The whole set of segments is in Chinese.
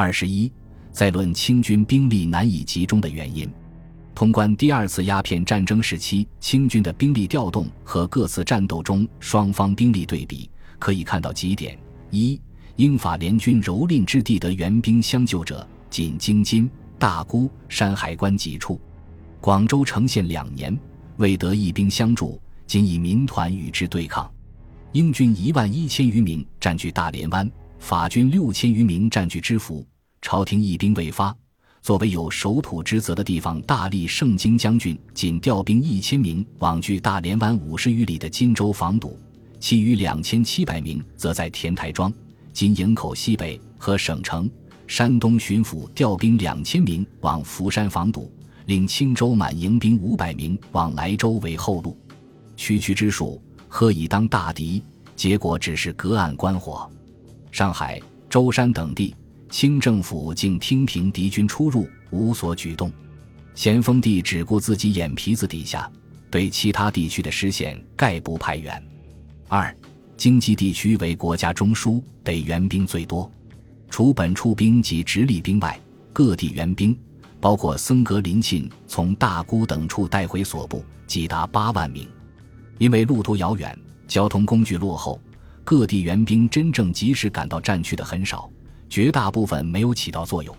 二十一，在论清军兵力难以集中的原因。通关第二次鸦片战争时期清军的兵力调动和各次战斗中双方兵力对比，可以看到几点：一、英法联军蹂躏之地的援兵相救者，仅京津、大沽、山海关几处；广州城陷两年，未得一兵相助，仅以民团与之对抗。英军一万一千余名占据大连湾，法军六千余名占据知府，朝廷一兵未发。作为有守土之责的地方大力盛京将军，仅调兵一千名往距大连湾五十余里的金州防堵，其余两千七百名则在田台庄（今营口西北）和省城、山东巡抚调兵两千名往福山防堵，令青州满营兵五百名往莱州为后路。区区之数，何以当大敌？结果只是隔岸观火。上海、舟山等地。清政府竟听凭敌军出入，无所举动。咸丰帝只顾自己眼皮子底下，对其他地区的失陷概不派援。二，京畿地区为国家中枢，得援兵最多。除本处兵及直隶兵外，各地援兵，包括僧格林沁从大沽等处带回所部，即达八万名。因为路途遥远，交通工具落后，各地援兵真正及时赶到战区的很少。绝大部分没有起到作用。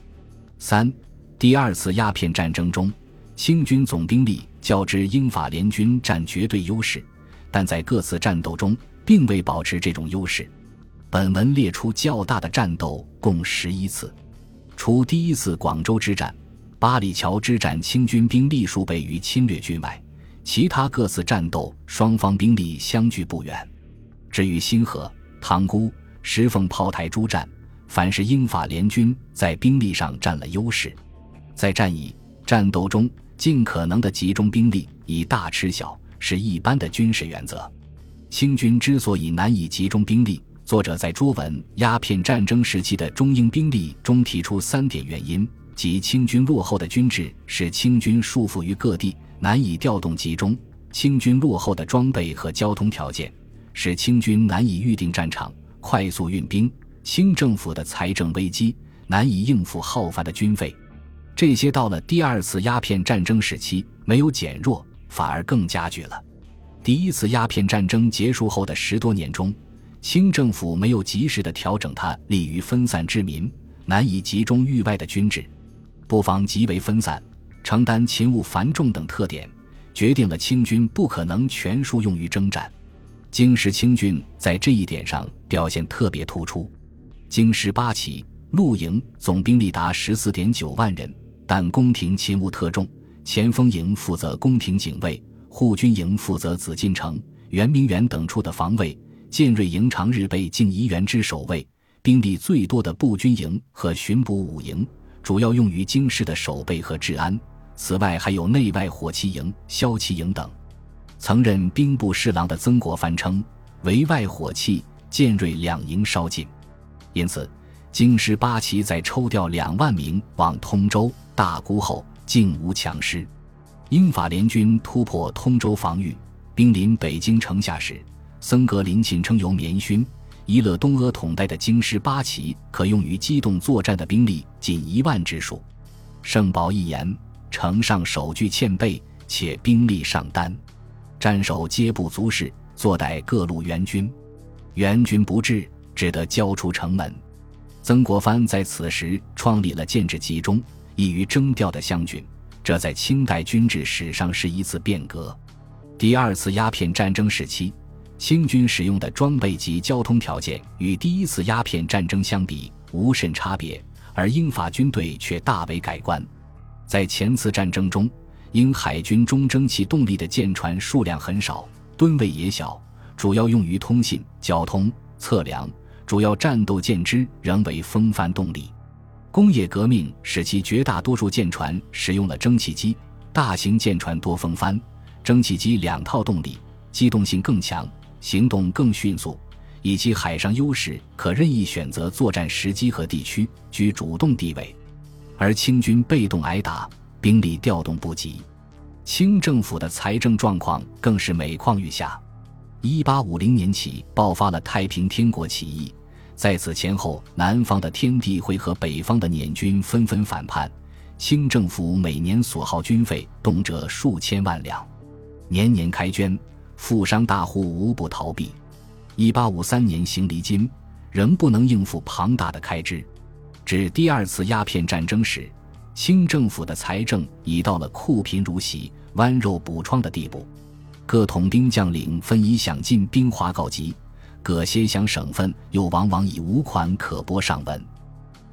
三，第二次鸦片战争中，清军总兵力较之英法联军占绝对优势，但在各次战斗中并未保持这种优势。本文列出较大的战斗共十一次，除第一次广州之战、八里桥之战，清军兵力数倍于侵略军外，其他各次战斗双方兵力相距不远。至于新河、塘沽、石凤炮台诸战，凡是英法联军在兵力上占了优势，在战役战斗中尽可能的集中兵力，以大吃小，是一般的军事原则。清军之所以难以集中兵力，作者在拙文《鸦片战争时期的中英兵力》中提出三点原因：即清军落后的军制使清军束缚于各地，难以调动集中；清军落后的装备和交通条件使清军难以预定战场，快速运兵。清政府的财政危机难以应付浩繁的军费，这些到了第二次鸦片战争时期没有减弱，反而更加剧了。第一次鸦片战争结束后的十多年中，清政府没有及时的调整它利于分散之民、难以集中域外的军制，布防极为分散，承担勤务繁重等特点，决定了清军不可能全数用于征战。京师清军在这一点上表现特别突出。京师八旗陆营总兵力达十四点九万人，但宫廷勤务特重。前锋营负责宫廷警卫，护军营负责紫禁城、圆明园等处的防卫，建瑞营长日备静怡园之守卫。兵力最多的步军营和巡捕五营，主要用于京师的守备和治安。此外，还有内外火器营、骁骑营等。曾任兵部侍郎的曾国藩称，围外火器建瑞两营稍尽。因此，京师八旗在抽调两万名往通州、大沽后，竟无强师。英法联军突破通州防御，兵临北京城下时，僧格林沁称由棉勋、伊勒东阿统带的京师八旗可用于机动作战的兵力仅一万之数。圣保一言：城上守具欠备，且兵力尚单，战守皆不足视，坐待各路援军。援军不至。只得交出城门。曾国藩在此时创立了建制集中、易于征调的湘军，这在清代军制史上是一次变革。第二次鸦片战争时期，清军使用的装备及交通条件与第一次鸦片战争相比无甚差别，而英法军队却大为改观。在前次战争中，英海军中蒸汽动力的舰船数量很少，吨位也小，主要用于通信、交通、测量。主要战斗舰只仍为风帆动力，工业革命使其绝大多数舰船使用了蒸汽机，大型舰船多风帆，蒸汽机两套动力，机动性更强，行动更迅速，以及海上优势，可任意选择作战时机和地区，居主动地位。而清军被动挨打，兵力调动不及，清政府的财政状况更是每况愈下。一八五零年起爆发了太平天国起义。在此前后，南方的天地会和北方的捻军纷纷反叛，清政府每年所耗军费动辄数千万两，年年开捐，富商大户无不逃避。一八五三年行离金，仍不能应付庞大的开支。至第二次鸦片战争时，清政府的财政已到了库贫如洗、剜肉补疮的地步。各统兵将领分以想尽兵华告急，各些乡省份又往往以无款可拨上文。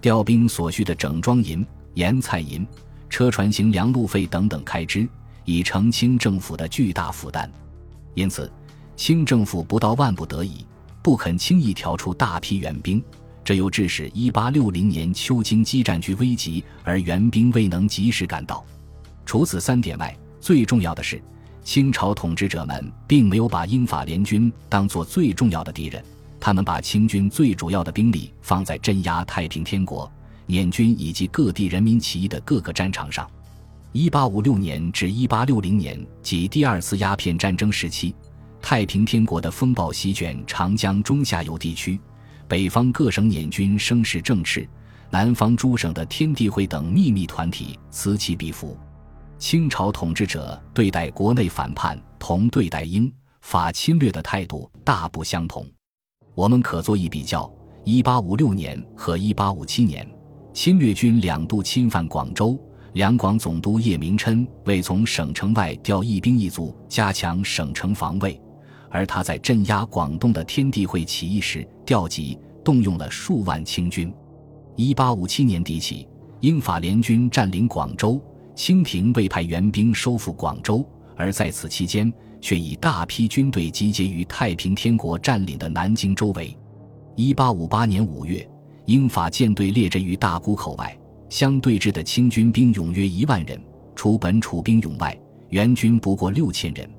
调兵所需的整装银、盐菜银、车船行粮路费等等开支，已成清政府的巨大负担。因此，清政府不到万不得已，不肯轻易调出大批援兵。这又致使1860年秋京激战局危急，而援兵未能及时赶到。除此三点外，最重要的是，清朝统治者们并没有把英法联军当作最重要的敌人，他们把清军最主要的兵力放在镇压太平天国、捻军以及各地人民起义的各个战场上。1856年至1860年及第二次鸦片战争时期，太平天国的风暴席卷长江中下游地区。北方各省捻军声势正炽，南方诸省的天地会等秘密团体此起彼伏。清朝统治者对待国内反叛同对待英法侵略的态度大不相同。我们可做一比较：一八五六年和一八五七年，侵略军两度侵犯广州，两广总督叶明琛为从省城外调一兵一卒，加强省城防卫。而他在镇压广东的天地会起义时，调集动用了数万清军。一八五七年底起，英法联军占领广州，清廷未派援兵收复广州，而在此期间，却以大批军队集结于太平天国占领的南京周围。一八五八年五月，英法舰队列阵于大沽口外，相对峙的清军兵勇约一万人，除本楚兵勇外，援军不过六千人。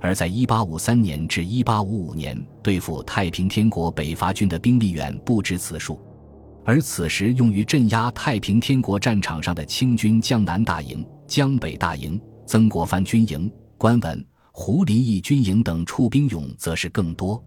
而在1853年至1855年对付太平天国北伐军的兵力远不止此数，而此时用于镇压太平天国战场上的清军江南大营、江北大营、曾国藩军营、关文、胡林翼军营等处兵勇则是更多。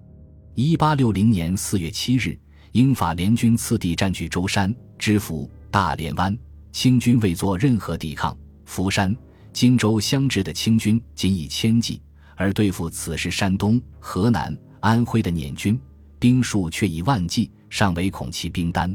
1860年4月7日，英法联军次第占据舟山、知府、大连湾，清军未做任何抵抗。福山、荆州相持的清军仅以千计。而对付此时山东、河南、安徽的捻军，兵数却以万计，尚唯恐其兵单。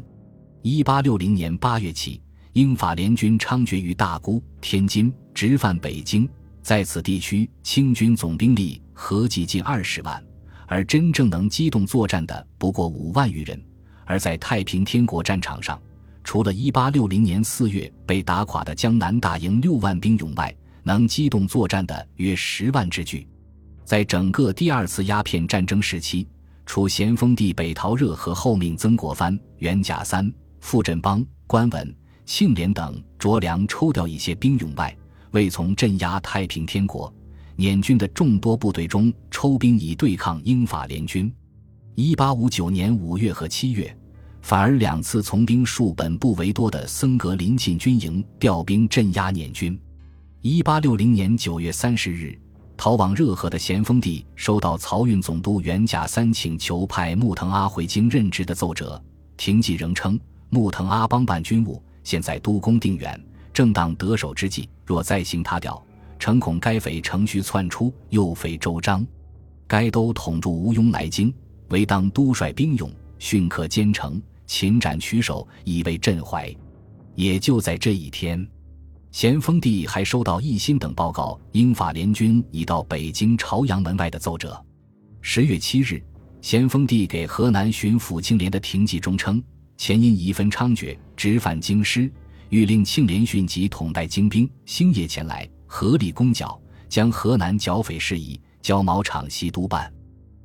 一八六零年八月起，英法联军猖獗于大沽、天津，直犯北京。在此地区，清军总兵力合计近二十万，而真正能机动作战的不过五万余人。而在太平天国战场上，除了一八六零年四月被打垮的江南大营六万兵勇外，能机动作战的约十万之巨。在整个第二次鸦片战争时期，除咸丰帝北逃热河后命曾国藩、袁甲三、傅振邦、关文、庆怜等着粮抽调一些兵勇外，未从镇压太平天国、捻军的众多部队中抽兵以对抗英法联军。一八五九年五月和七月，反而两次从兵数本部为多的僧格林沁军营调兵镇压捻军。一八六零年九月三十日。逃往热河的咸丰帝收到漕运总督袁甲三请求派穆腾阿回京任职的奏折，廷记仍称穆腾阿帮办军务，现在督工定远，正当得手之际，若再行他调，诚恐该匪乘虚窜出，又匪周章。该都统驻吴庸来京，唯当督率兵勇，训克兼程，擒斩取首，以为镇怀。也就在这一天。咸丰帝还收到奕欣等报告，英法联军已到北京朝阳门外的奏折。十月七日，咸丰帝给河南巡抚庆怜的廷记中称：前因疑分猖獗，直犯京师，欲令庆怜迅即统带精兵，星夜前来，合力攻剿，将河南剿匪事宜交毛场西督办。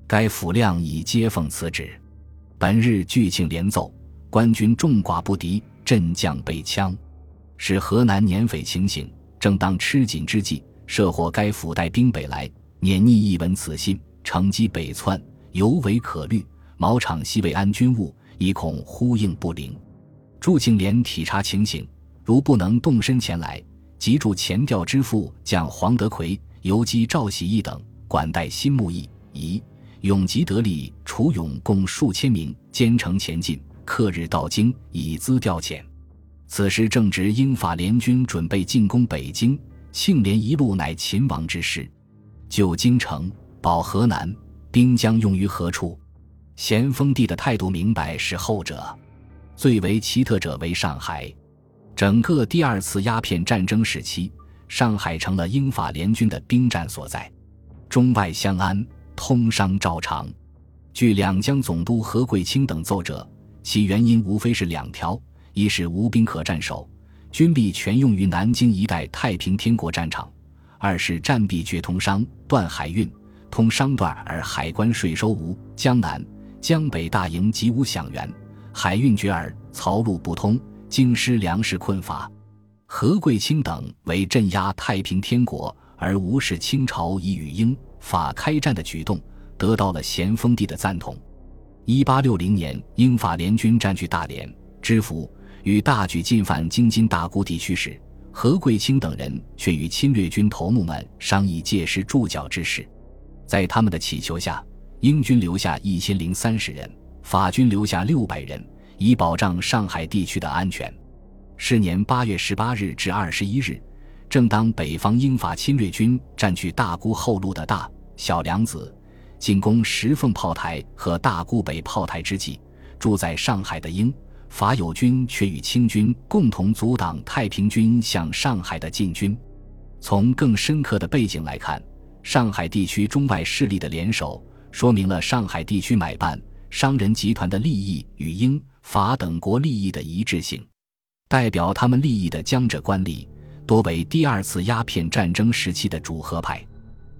该府亮已接奉此旨。本日据庆连奏，官军众寡不敌，阵将被枪。使河南捻匪情形正当吃紧之际，设获该府带兵北来，捻逆一闻此信，乘机北窜，尤为可虑。毛场西未安军务，以恐呼应不灵。祝庆连体察情形，如不能动身前来，即助前调之父将黄德奎、游击赵喜义等管带新木义、宜、永吉得力，楚勇共数千名，兼程前进，克日到京，以资调遣。此时正值英法联军准备进攻北京，庆连一路乃秦王之师。救京城，保河南，兵将用于何处？咸丰帝的态度明白是后者。最为奇特者为上海。整个第二次鸦片战争时期，上海成了英法联军的兵站所在，中外相安，通商照常。据两江总督何桂清等奏折，其原因无非是两条：一是无兵可战守，军力全用于南京一带太平天国战场；二是战必绝通商，断海运，通商断而海关税收无，江南、江北大营极无饷源，海运绝耳，漕路不通。京师粮食困乏，何桂清等为镇压太平天国而无视清朝已与英法开战的举动，得到了咸丰帝的赞同。一八六零年，英法联军占据大连、知府，与大举进犯京津大沽地区时，何桂清等人却与侵略军头目们商议届时驻脚之事。在他们的祈求下，英军留下一千零三十人，法军留下六百人。以保障上海地区的安全。是年八月十八日至二十一日，正当北方英法侵略军占据大沽后路的大小梁子，进攻石凤炮台和大沽北炮台之际，住在上海的英法友军却与清军共同阻挡太平军向上海的进军。从更深刻的背景来看，上海地区中外势力的联手，说明了上海地区买办商人集团的利益与英。法等国利益的一致性，代表他们利益的江浙官吏多为第二次鸦片战争时期的主和派。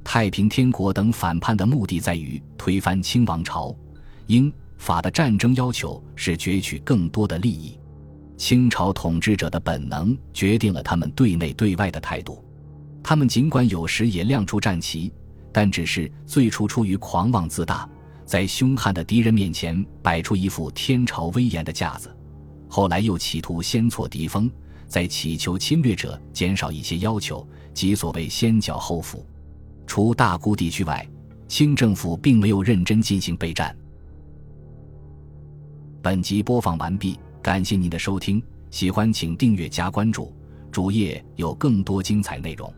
太平天国等反叛的目的在于推翻清王朝，英法的战争要求是攫取更多的利益。清朝统治者的本能决定了他们对内对外的态度。他们尽管有时也亮出战旗，但只是最初出于狂妄自大。在凶悍的敌人面前摆出一副天朝威严的架子，后来又企图先挫敌锋，在祈求侵略者减少一些要求，即所谓先剿后抚。除大沽地区外，清政府并没有认真进行备战。本集播放完毕，感谢您的收听，喜欢请订阅加关注，主页有更多精彩内容。